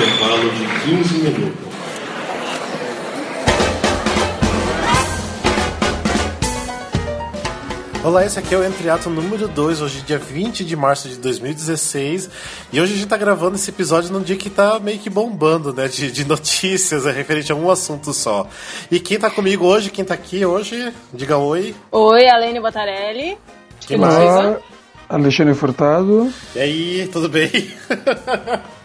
intervalo de 15 minutos. Olá, esse aqui é o Entre Ato número 2, hoje dia 20 de março de 2016. E hoje a gente tá gravando esse episódio num dia que tá meio que bombando, né? De, de notícias é referente a um assunto só. E quem tá comigo hoje, quem tá aqui hoje, diga oi. Oi, Alene Botarelli. Quem mais? Alexandre Furtado. E aí, tudo bem?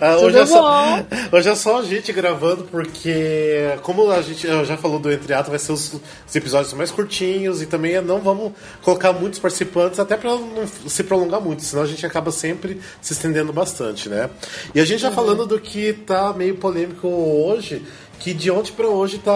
Ah, hoje, é só, hoje, é só, a gente gravando, porque como a gente já falou do Entre Ato, vai ser os, os, episódios mais curtinhos e também não vamos colocar muitos participantes, até para não se prolongar muito, senão a gente acaba sempre se estendendo bastante, né? E a gente já uhum. falando do que tá meio polêmico hoje, que de ontem para hoje tá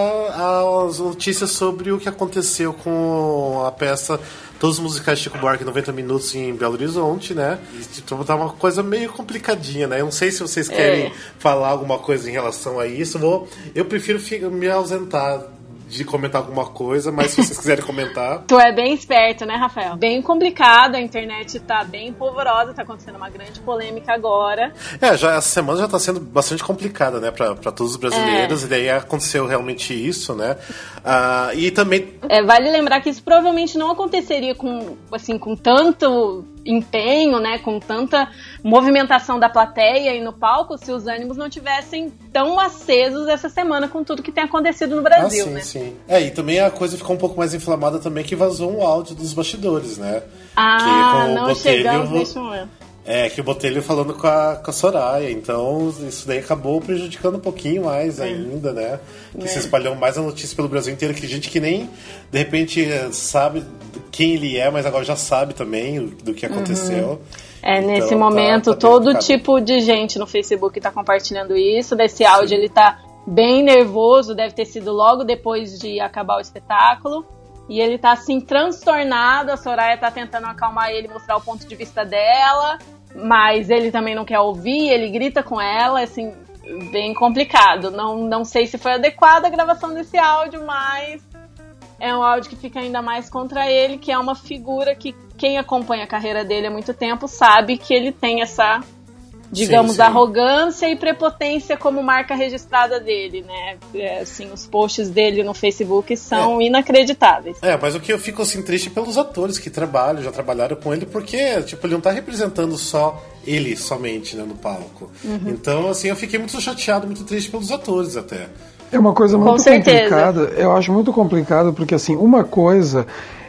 as notícias sobre o que aconteceu com a peça todos os musicais de Chico Buarque 90 minutos em Belo Horizonte, né? Então tá uma coisa meio complicadinha, né? Eu não sei se vocês querem é. falar alguma coisa em relação a isso. Vou, eu prefiro me ausentar de comentar alguma coisa, mas se vocês quiserem comentar. Tu é bem esperto, né, Rafael? Bem complicado, a internet tá bem polvorosa, tá acontecendo uma grande polêmica agora. É, já essa semana já tá sendo bastante complicada, né, pra, pra todos os brasileiros, é. e daí aconteceu realmente isso, né? Uh, e também. É, vale lembrar que isso provavelmente não aconteceria com, assim, com tanto empenho, né, com tanta movimentação da plateia e no palco, se os ânimos não tivessem tão acesos essa semana com tudo que tem acontecido no Brasil, ah, sim, né? Sim. É, e também a coisa ficou um pouco mais inflamada também que vazou um áudio dos bastidores, né? Ah, não Botelho, chegamos nesse momento. É, que o Botelho falando com a, com a Soraya, então isso daí acabou prejudicando um pouquinho mais é. ainda, né? Que é. se espalhou mais a notícia pelo Brasil inteiro, que gente que nem, de repente, sabe quem ele é, mas agora já sabe também do que aconteceu. Uhum. É, então, nesse tá, momento, tá todo tipo de gente no Facebook está compartilhando isso, desse áudio Sim. ele tá bem nervoso, deve ter sido logo depois de acabar o espetáculo. E ele tá assim transtornado, a Soraya tá tentando acalmar ele, mostrar o ponto de vista dela, mas ele também não quer ouvir, ele grita com ela, assim, bem complicado. Não, não sei se foi adequada a gravação desse áudio, mas é um áudio que fica ainda mais contra ele, que é uma figura que quem acompanha a carreira dele há muito tempo sabe que ele tem essa digamos, sim, sim. arrogância e prepotência como marca registrada dele, né? É, assim, os posts dele no Facebook são é. inacreditáveis. É, mas o que eu fico assim triste é pelos atores que trabalham, já trabalharam com ele, porque tipo, ele não tá representando só ele somente, né, no palco. Uhum. Então, assim, eu fiquei muito chateado, muito triste pelos atores até. É uma coisa muito complicada. Eu acho muito complicado porque assim, uma coisa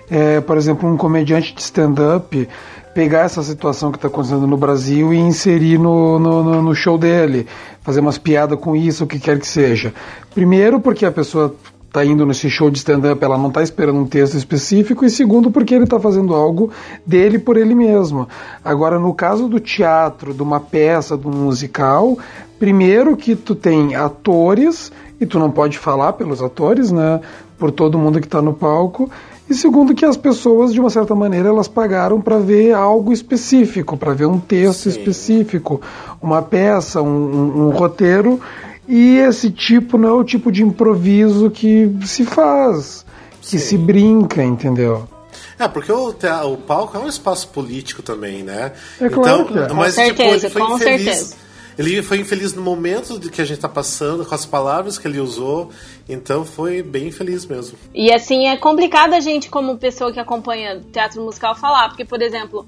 é, por exemplo, um comediante de stand-up pegar essa situação que está acontecendo no Brasil e inserir no, no, no, show dele, fazer umas piadas com isso, o que quer que seja. Primeiro, porque a pessoa está indo nesse show de stand-up, ela não está esperando um texto específico, e segundo, porque ele está fazendo algo dele por ele mesmo. Agora, no caso do teatro, de uma peça, de um musical, primeiro que tu tem atores, e tu não pode falar pelos atores, né? Por todo mundo que está no palco. E segundo que as pessoas, de uma certa maneira, elas pagaram para ver algo específico, para ver um texto Sim. específico, uma peça, um, um, um, roteiro. E esse tipo não é o tipo de improviso que se faz, que Sim. se brinca, entendeu? É, porque o, o palco é um espaço político também, né? É claro então, que é. Mas, com tipo, certeza, ele foi com infeliz. certeza ele foi infeliz no momento que a gente está passando, com as palavras que ele usou, então foi bem infeliz mesmo. E assim, é complicado a gente, como pessoa que acompanha teatro musical, falar, porque, por exemplo,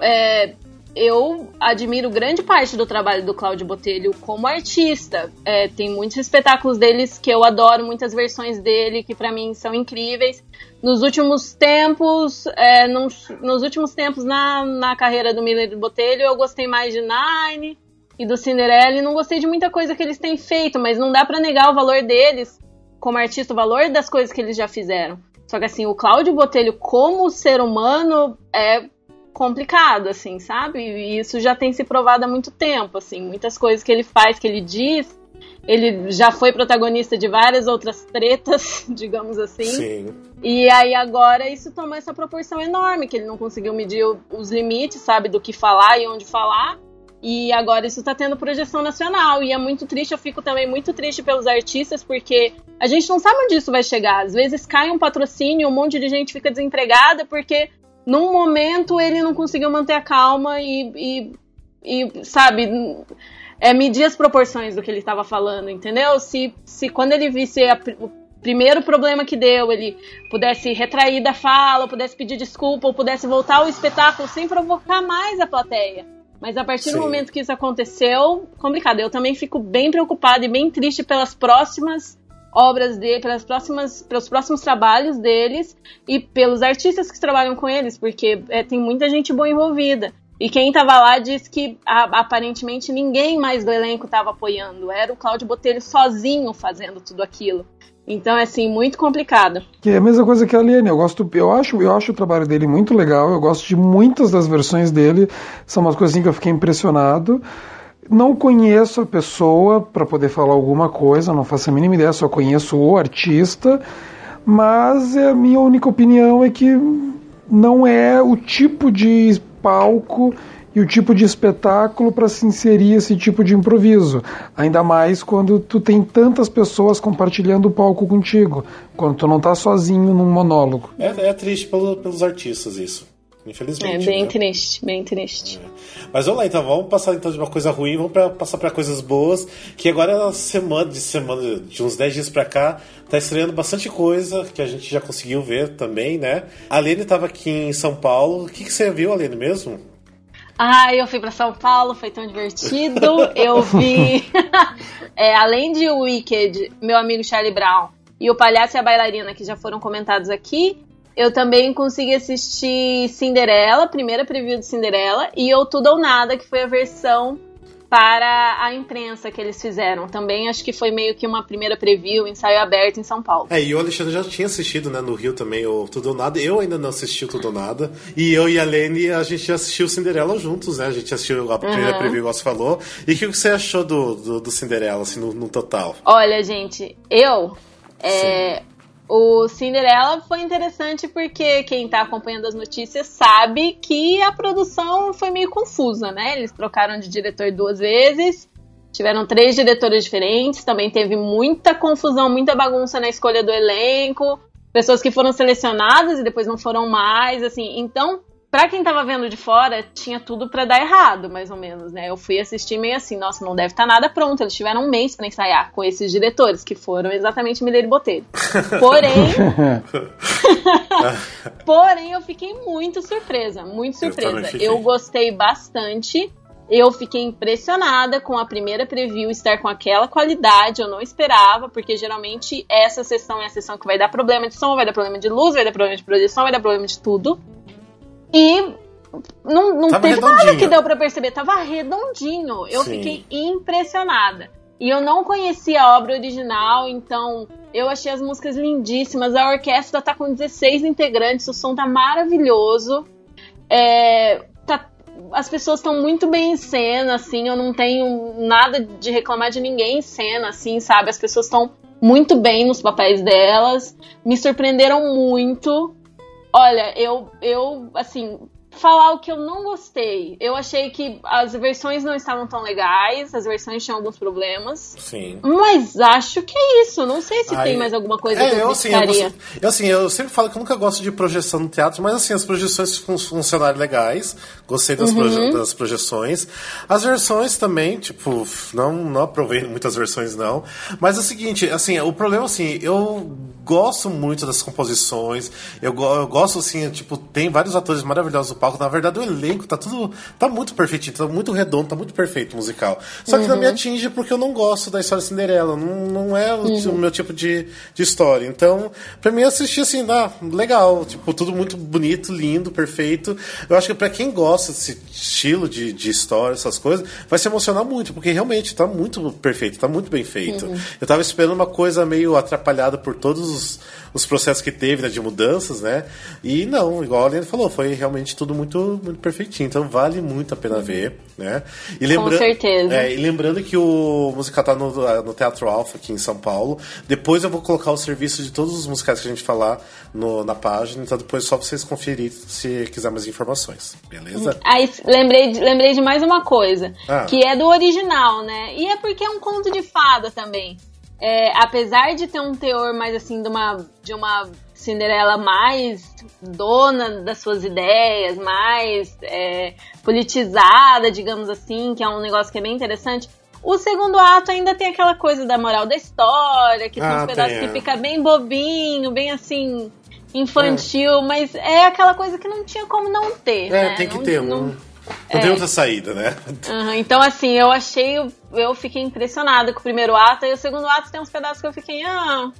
é, eu admiro grande parte do trabalho do Cláudio Botelho como artista. É, tem muitos espetáculos deles que eu adoro, muitas versões dele que para mim são incríveis. Nos últimos tempos, é, nos, nos, últimos tempos na, na carreira do Miller Botelho, eu gostei mais de Nine, e do Cinderella e não gostei de muita coisa que eles têm feito, mas não dá para negar o valor deles como artista, o valor das coisas que eles já fizeram. Só que assim, o Cláudio Botelho como ser humano é complicado, assim, sabe? E isso já tem se provado há muito tempo, assim, muitas coisas que ele faz, que ele diz, ele já foi protagonista de várias outras tretas, digamos assim. Sim. E aí agora isso tomou essa proporção enorme, que ele não conseguiu medir os limites, sabe, do que falar e onde falar. E agora isso está tendo projeção nacional. E é muito triste, eu fico também muito triste pelos artistas, porque a gente não sabe onde isso vai chegar. Às vezes cai um patrocínio, um monte de gente fica desempregada, porque num momento ele não conseguiu manter a calma e, e, e sabe. é, medir as proporções do que ele estava falando, entendeu? Se, se quando ele visse a, o primeiro problema que deu, ele pudesse retrair da fala, pudesse pedir desculpa, ou pudesse voltar ao espetáculo sem provocar mais a plateia. Mas a partir Sim. do momento que isso aconteceu, complicado. Eu também fico bem preocupada e bem triste pelas próximas obras dele, pelas próximas, pelos próximos trabalhos deles e pelos artistas que trabalham com eles, porque é, tem muita gente boa envolvida. E quem estava lá disse que a, aparentemente ninguém mais do elenco estava apoiando. Era o Cláudio Botelho sozinho fazendo tudo aquilo. Então, é assim, muito complicado. Que é a mesma coisa que a Aliene. Eu gosto, eu acho, eu acho o trabalho dele muito legal. Eu gosto de muitas das versões dele. São umas coisas assim que eu fiquei impressionado. Não conheço a pessoa para poder falar alguma coisa, não faço a mínima ideia, só conheço o artista. Mas a minha única opinião é que não é o tipo de palco e o tipo de espetáculo para se inserir esse tipo de improviso. Ainda mais quando tu tem tantas pessoas compartilhando o palco contigo, quando tu não tá sozinho num monólogo. É, é triste pelo, pelos artistas isso. Infelizmente. É bem né? triste, bem triste. É. Mas vamos lá, então, vamos passar então de uma coisa ruim, vamos pra, passar para coisas boas. Que agora é semana, de semana, de uns 10 dias para cá, tá estreando bastante coisa que a gente já conseguiu ver também, né? A Lene estava aqui em São Paulo. O que, que você viu, Alene, mesmo? Ah, eu fui para São Paulo, foi tão divertido. eu vi, é, além de Wicked, meu amigo Charlie Brown e o Palhaço e a Bailarina, que já foram comentados aqui, eu também consegui assistir Cinderela, primeira preview de Cinderela, e Eu Tudo ou Nada, que foi a versão para a imprensa que eles fizeram. Também acho que foi meio que uma primeira preview, ensaio aberto em São Paulo. É, e o Alexandre já tinha assistido, né, no Rio também, o Tudo ou Nada. Eu ainda não assisti o Tudo ou Nada. E eu e a Lene, a gente assistiu Cinderela juntos, né? A gente assistiu a primeira uhum. preview, igual você falou. E o que você achou do, do, do Cinderela, assim, no, no, total? Olha, gente, eu... É, o Cinderela foi interessante porque quem tá acompanhando as notícias sabe que a produção foi meio confusa, né? Eles trocaram de diretor duas vezes, tiveram três diretores diferentes, também teve muita confusão, muita bagunça na escolha do elenco, pessoas que foram selecionadas e depois não foram mais, assim. Então, Pra quem tava vendo de fora, tinha tudo para dar errado, mais ou menos, né? Eu fui assistir meio assim, nossa, não deve estar tá nada pronto. Eles tiveram um mês para ensaiar com esses diretores, que foram exatamente Mineiro e Botelho. Porém. Porém, eu fiquei muito surpresa, muito surpresa. Eu, eu gostei bastante. Eu fiquei impressionada com a primeira preview estar com aquela qualidade, eu não esperava, porque geralmente essa sessão é a sessão que vai dar problema de som, vai dar problema de luz, vai dar problema de projeção, vai dar problema de tudo. E não, não teve nada que deu para perceber, tava redondinho. Eu Sim. fiquei impressionada. E eu não conhecia a obra original, então eu achei as músicas lindíssimas. A orquestra tá com 16 integrantes, o som tá maravilhoso. É, tá, as pessoas estão muito bem em cena, assim, eu não tenho nada de reclamar de ninguém em cena, assim, sabe? As pessoas estão muito bem nos papéis delas, me surpreenderam muito. Olha, eu, eu, assim, falar o que eu não gostei. Eu achei que as versões não estavam tão legais, as versões tinham alguns problemas. Sim. Mas acho que é isso. Não sei se Aí, tem mais alguma coisa é, que eu, assim, eu, eu, assim, eu sempre falo que eu nunca gosto de projeção no teatro, mas assim, as projeções funcionaram legais. Gostei das, uhum. proje das projeções. As versões também, tipo, não, não aprovei muitas versões, não. Mas é o seguinte, assim, o problema, assim, eu gosto muito das composições. Eu, eu gosto, assim, tipo, tem vários atores maravilhosos no palco. Na verdade, o elenco tá tudo. tá muito perfeitinho, tá muito redondo, tá muito perfeito o musical. Só que uhum. não me atinge porque eu não gosto da história Cinderela. Não, não é o, uhum. o meu tipo de, de história. Então, pra mim, assistir assim, ah, legal. Tipo, tudo muito bonito, lindo, perfeito. Eu acho que pra quem gosta desse estilo de, de história, essas coisas, vai se emocionar muito, porque realmente tá muito perfeito, tá muito bem feito. Uhum. Eu tava esperando uma coisa meio atrapalhada por todos os, os processos que teve né, de mudanças, né? E não, igual a Lena falou, foi realmente tudo muito, muito perfeitinho. Então vale muito a pena ver, né? E lembra... Com certeza. É, e lembrando que o musical tá no, no Teatro Alfa aqui em São Paulo. Depois eu vou colocar o serviço de todos os musicais que a gente falar no, na página. Então depois é só vocês conferirem se quiser mais informações. Beleza? Aí lembrei de, lembrei de mais uma coisa. Ah. Que é do original, né? E é porque é um conto de fada também é, apesar de ter um teor mais assim de uma, de uma Cinderela mais dona das suas ideias, mais é, politizada, digamos assim, que é um negócio que é bem interessante. O segundo ato ainda tem aquela coisa da moral da história, que são Ah, os pedaços que é. fica bem bobinho, bem assim, infantil, mas é aquela coisa que não tinha como não ter. É, né? tem que Não- ter. não- Não, não tem outra saída, né? Aham, então, assim, eu achei. Eu fiquei impressionada com o primeiro ato, e o segundo ato tem uns pedaços que eu fiquei. Ah.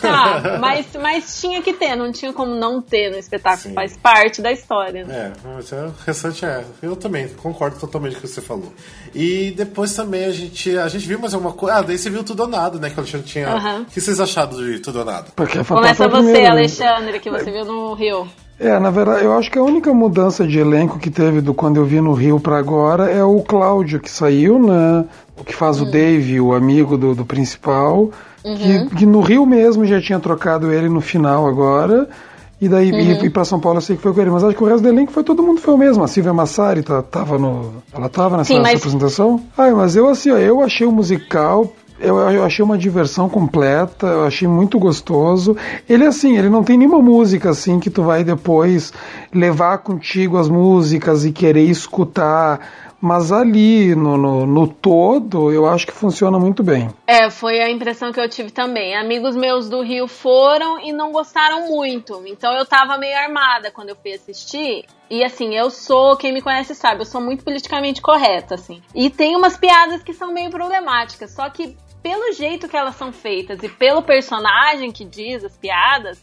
Tá, mas, mas tinha que ter, não tinha como não ter no espetáculo, Sim. faz parte da história. né? É, mas é, o restante é. Eu também concordo totalmente com o que você falou. E depois também a gente, a gente viu mais alguma coisa. Ah, daí você viu tudo ou nada, né? Que o Alexandre tinha. Aham. O que vocês acharam de tudo ou nada? Começa você, primeira, né? Alexandre, que você viu no Rio. É, na verdade, eu acho que a única mudança de elenco que teve do quando eu vi no Rio pra agora é o Cláudio que saiu, né? O que faz o Dave, o amigo do, do principal. Que, que no Rio mesmo já tinha trocado ele no final agora. E daí e, e pra São Paulo eu sei que foi com ele. Mas acho que o resto do elenco foi todo mundo foi o mesmo. A Silvia Massari tá, tava no. Ela tava nessa, Sim, mas- apresentação? Ai, mas eu assim, ó, eu achei o musical. Eu, eu achei uma diversão completa, eu achei muito gostoso. Ele assim, ele não tem nenhuma música assim que tu vai depois levar contigo as músicas e querer escutar. Mas ali, no, no, no todo, eu acho que funciona muito bem. É, foi a impressão que eu tive também. Amigos meus do Rio foram e não gostaram muito. Então eu tava meio armada quando eu fui assistir. E assim, eu sou, quem me conhece sabe, eu sou muito politicamente correta, assim. E tem umas piadas que são meio problemáticas. Só que pelo jeito que elas são feitas e pelo personagem que diz as piadas,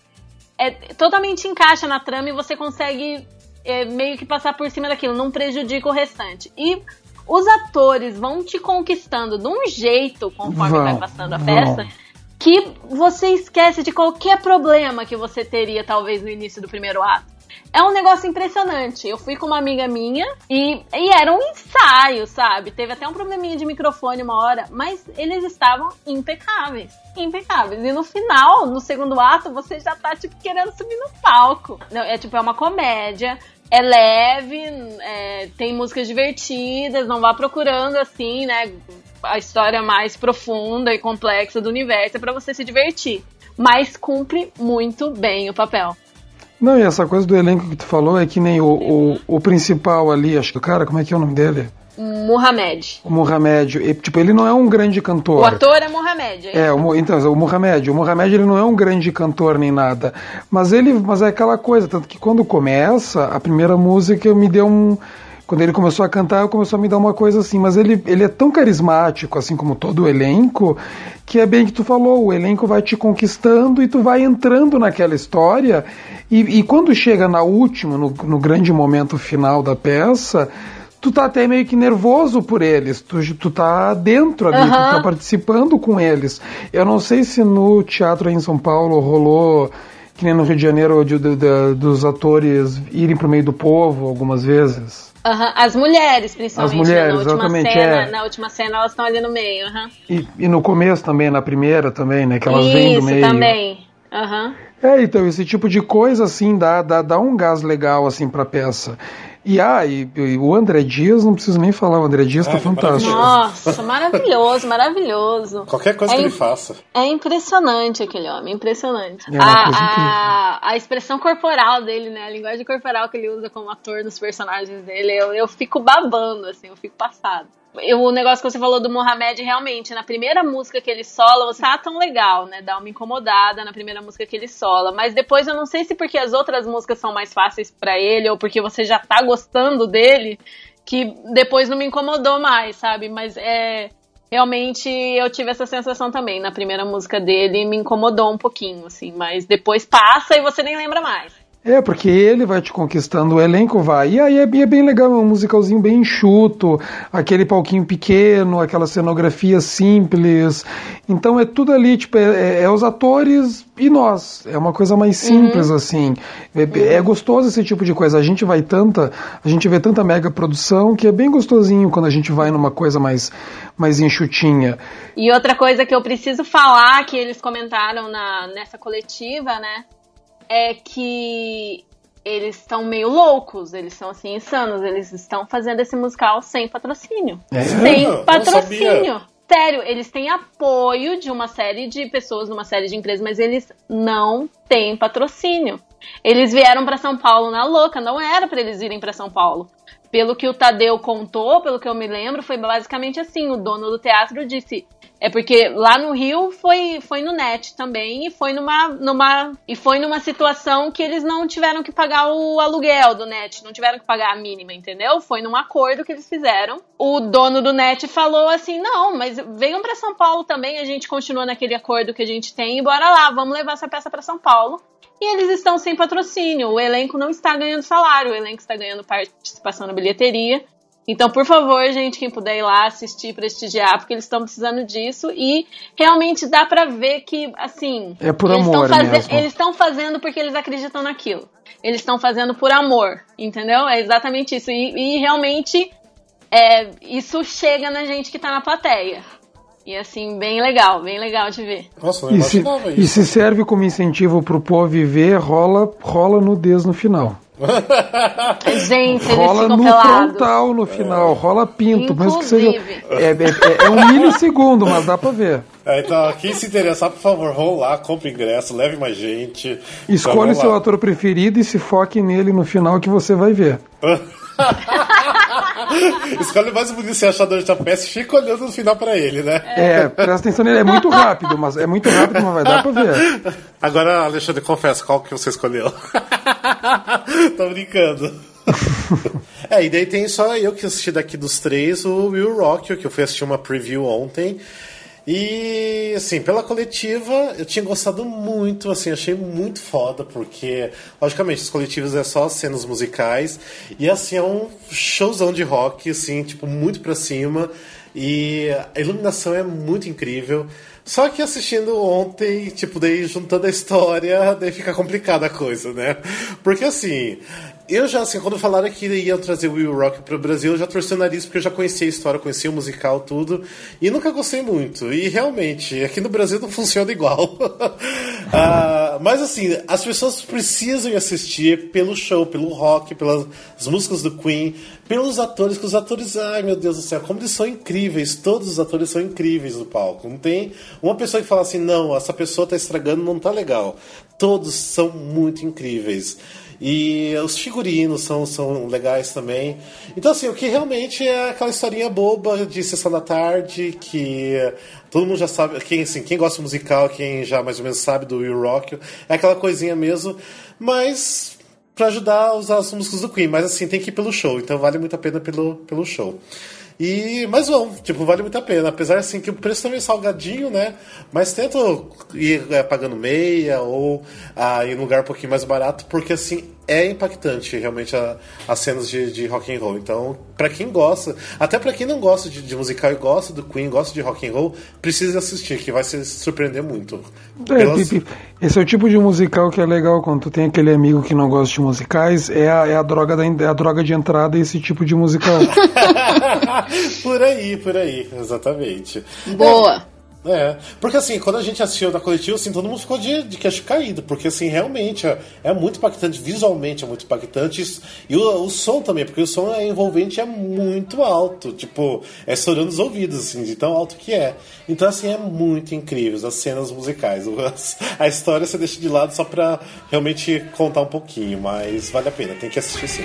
é totalmente encaixa na trama e você consegue é, meio que passar por cima daquilo, não prejudica o restante. E os atores vão te conquistando de um jeito conforme vai passando a peça que você esquece de qualquer problema que você teria talvez no início do primeiro ato. É um negócio impressionante. Eu fui com uma amiga minha e, e era um ensaio, sabe? Teve até um probleminha de microfone uma hora, mas eles estavam impecáveis. Impecáveis. E no final, no segundo ato, você já tá, tipo, querendo subir no palco. Não, é tipo, é uma comédia. É leve, é, tem músicas divertidas, não vá procurando assim, né? A história mais profunda e complexa do universo é pra você se divertir. Mas cumpre muito bem o papel. Não, e essa coisa do elenco que tu falou é que nem o, o, o principal ali, acho que o cara, como é que é o nome dele? Mohamed. O Mohamed. E, tipo, ele não é um grande cantor. O ator é Mohamed. É, o, Mo- então, o Mohamed, o Mohamed ele não é um grande cantor nem nada, mas ele, mas é aquela coisa, tanto que quando começa, a primeira música me deu um quando ele começou a cantar, começou a me dar uma coisa assim, mas ele, ele é tão carismático, assim como todo o elenco, que é bem o que tu falou, o elenco vai te conquistando e tu vai entrando naquela história, e, e quando chega na última, no, no grande momento final da peça, tu tá até meio que nervoso por eles, tu, tu tá dentro ali, tu Aham. tá participando com eles. Eu não sei se no teatro aí em São Paulo rolou, que nem no Rio de Janeiro, de- de- de- dos atores irem pro meio do povo algumas vezes. Aham, As mulheres, principalmente. As mulheres, né? na última exatamente, cena, é. Na última cena, elas estão ali no meio. aham. E, e no começo também, na primeira também, né? Que elas vêm do Isso, meio. também. Aham. É, então, esse tipo de coisa, assim, dá, dá, dá um gás legal, assim, pra peça. E, ah, e, e o André Dias, não preciso nem falar, o André Dias Ah, tá ele é fantástico. Nossa, maravilhoso, maravilhoso. Qualquer coisa É que ele faça. É impressionante aquele homem, impressionante. É a, a, a expressão corporal dele, né? A linguagem corporal que ele usa como ator nos personagens dele, eu, eu fico babando, assim, eu fico passado. Eu- o negócio que você falou do Mohamed, realmente, na primeira música que ele sola, você tá tão legal, né? Dá uma incomodada na primeira música que ele sola. Mas depois eu não sei se porque as outras músicas são mais fáceis pra ele, ou porque você já tá gostando dele, que depois não me incomodou mais, sabe? Mas é. Realmente eu tive essa sensação também. Na primeira música dele me incomodou um pouquinho, assim, mas depois passa e você nem lembra mais. É, porque ele vai te conquistando, o elenco vai. E aí é, é bem legal, é um musicalzinho bem enxuto, aquele palquinho pequeno, aquela cenografia simples. Então é tudo ali, tipo, é, é- é os atores e nós. É uma coisa mais simples, assim. É, é gostoso esse tipo de coisa. A gente vai tanta, a gente vê tanta mega produção que é bem gostosinho quando a gente vai numa coisa mais, mais enxutinha. E outra coisa que eu preciso falar, que eles comentaram na, nessa coletiva, né? É que eles estão meio loucos, eles são assim insanos, eles estão fazendo esse musical sem patrocínio. É? Sem Não, patrocínio. Sério, eles têm apoio de uma série de pessoas, numa série de empresas, mas eles não têm patrocínio. Eles vieram para São Paulo na louca, não era para eles irem para São Paulo. pelo que o Tadeu contou, pelo que eu me lembro, foi basicamente assim: o dono do teatro disse. É porque lá no Rio foi, foi no net também e foi numa, numa e foi numa situação que eles não tiveram que pagar o aluguel do net, não tiveram que pagar a mínima, entendeu? Foi num acordo que eles fizeram. O dono do net falou assim: "Não, mas venham para São Paulo também, a gente continua naquele acordo que a gente tem e bora lá, vamos levar essa peça para São Paulo". E eles estão sem patrocínio, o elenco não está ganhando salário, o elenco está ganhando participação na bilheteria. Então, por favor, gente, quem puder ir lá assistir, prestigiar, porque eles estão precisando disso e realmente dá para ver que, assim, é por eles amor mesmo. Eles estão fazendo porque eles acreditam naquilo. Eles estão fazendo por amor, entendeu? É exatamente isso. E, e realmente é, isso chega na gente que tá na plateia. E assim, bem legal, bem legal de ver. Nossa, e se, isso. E se serve como incentivo pro povo viver, rola, rola nudez no final. Gente, rola no pelado. frontal no final, rola pinto, Inclusive. mas que seja. É, é, é, um milissegundo, mas dá pra ver. É, então, quem se interessar, por favor, vão lá, compre ingresso, leve mais gente. Escolhe então, seu ator preferido e se foque nele no final que você vai ver. Escolhe mais bonito você achar durante a peça e fica olhando no final pra ele, né? É, presta atenção nele, é muito rápido, mas é muito rápido, mas vai dar pra ver. Agora, Alexandre, confessa, qual que você escolheu? Tô brincando. é, e daí tem só eu que assisti daqui dos três o Will Rock, que eu fui assistir uma preview ontem. E, assim, pela coletiva, eu tinha gostado muito, assim, achei muito foda, porque, logicamente, os coletivos é só cenas musicais, e, assim, é um showzão de rock, assim, tipo, muito pra cima, e a iluminação é muito incrível. Só que assistindo ontem, tipo, daí juntando a história, daí fica complicada a coisa, né? Porque assim, eu já, assim, quando falaram que iam trazer Will Rock pro Brasil, eu já torci o nariz porque eu já conhecia a história, conhecia o musical, tudo, e nunca gostei muito. E realmente, aqui no Brasil não funciona igual. ah, mas assim, as pessoas precisam assistir pelo show, pelo rock, pelas músicas do Queen, pelos atores, que os atores, ai meu Deus do céu, como eles são incríveis, todos os atores são incríveis no palco. Não tem uma pessoa que fala assim, não, essa pessoa tá estragando, não tá legal. Todos são muito incríveis. E os figurinos são, são legais também. Então, assim, o que realmente é aquela historinha boba de sessão da tarde, que todo mundo já sabe, quem, assim, quem gosta de musical, quem já mais ou menos sabe do Will Rock, é aquela coisinha mesmo, mas para ajudar a usar as músicas do Queen. Mas, assim, tem que ir pelo show, então vale muito a pena pelo, pelo show. E, mas vão, tipo, vale muito a pena. Apesar assim que o preço também é salgadinho, né? Mas tento ir é, pagando meia ou ah, num lugar um pouquinho mais barato, porque assim é impactante realmente as cenas de, de rock and roll. Então, para quem gosta, até para quem não gosta de, de, musical e gosta do Queen, gosta de rock and roll, precisa assistir, que vai se surpreender muito. É, Pelas... esse é o tipo de musical que é legal quando tu tem aquele amigo que não gosta de musicais, é a, é a droga da é a droga de entrada esse tipo de musical. por aí, por aí, exatamente. Boa. É, porque assim, quando a gente assistiu da coletiva, assim, todo mundo ficou de, de queixo caído, porque assim, realmente é, é muito impactante, visualmente é muito impactante, e o, o, som também, porque o som é envolvente é muito alto, tipo, é estourando os ouvidos, assim, de tão alto que é. Então, assim, é muito incrível as cenas musicais. A história você deixa de lado só pra realmente contar um pouquinho, mas vale a pena, tem que assistir sim.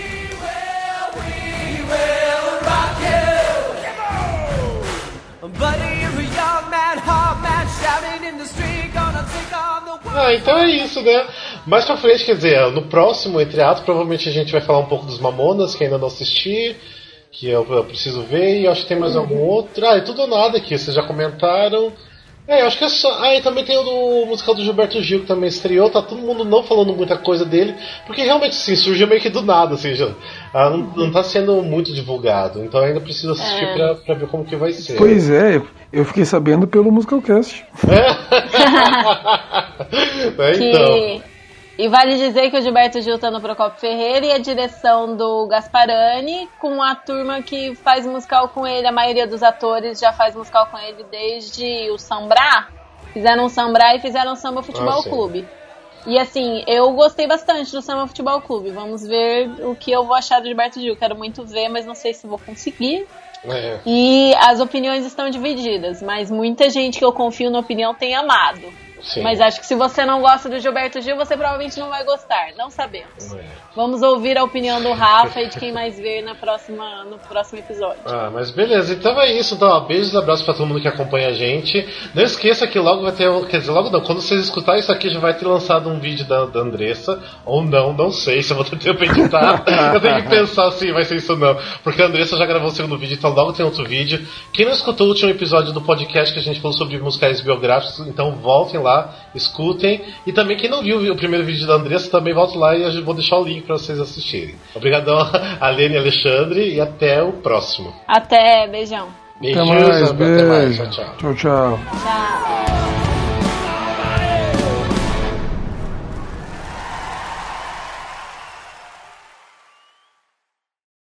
Ah, então é isso, né? Mais pra frente, quer dizer, no próximo Entre Atos, provavelmente a gente vai falar um pouco dos Mamonas, que ainda não assisti, que eu, eu preciso ver, e acho que tem mais algum outro. Ah, é tudo ou nada aqui, vocês já comentaram. É, eu acho que é só. Ah, e também tem o do musical do Gilberto Gil, que também estreou, tá todo mundo não falando muita coisa dele, porque realmente, sim, surgiu meio que do nada, assim, já, ah, não, não tá sendo muito divulgado, então ainda preciso assistir é. pra, pra ver como que vai ser. Pois é, eu fiquei sabendo pelo Musicalcast. É? é então. E vale dizer que o Gilberto Gil tá no Procopio Ferreira e a direção do Gasparani, com a turma que faz musical com ele, a maioria dos atores já faz musical com ele desde o Sambrá. Fizeram um Sambrá e fizeram um Samba Futebol ah, Clube. E assim, eu gostei bastante do Samba Futebol Clube. Vamos ver o que eu vou achar do Gilberto Gil. Quero muito ver, mas não sei se vou conseguir. É. E as opiniões estão divididas, mas muita gente que eu confio na opinião tem amado Sim. Mas acho que se você não gosta do Gilberto Gil, você provavelmente não vai gostar. Não sabemos. É. Vamos ouvir a opinião do Rafa e de quem mais ver na próxima, no próximo episódio. Ah, mas beleza. Então é isso. Então, ó, beijos e abraços pra todo mundo que acompanha a gente. Não esqueça que logo vai ter. Quer dizer, logo não. Quando vocês escutarem isso aqui, já vai ter lançado um vídeo da, da Andressa. Ou não, não sei se eu vou ter tempo pra editar. eu tenho que pensar assim, vai ser isso ou não. Porque a Andressa já gravou o segundo vídeo, então logo tem outro vídeo. Quem não escutou o último episódio do podcast que a gente falou sobre musicais biográficos, então voltem lá, escutem. E também quem não viu o primeiro vídeo da Andressa, também volte lá e eu vou deixar o link para vocês assistirem. Obrigadão, Alene e Alexandre, e até o próximo. Até, beijão. Beijos, até mais, até mais. Tchau, tchau. Tchau. tchau.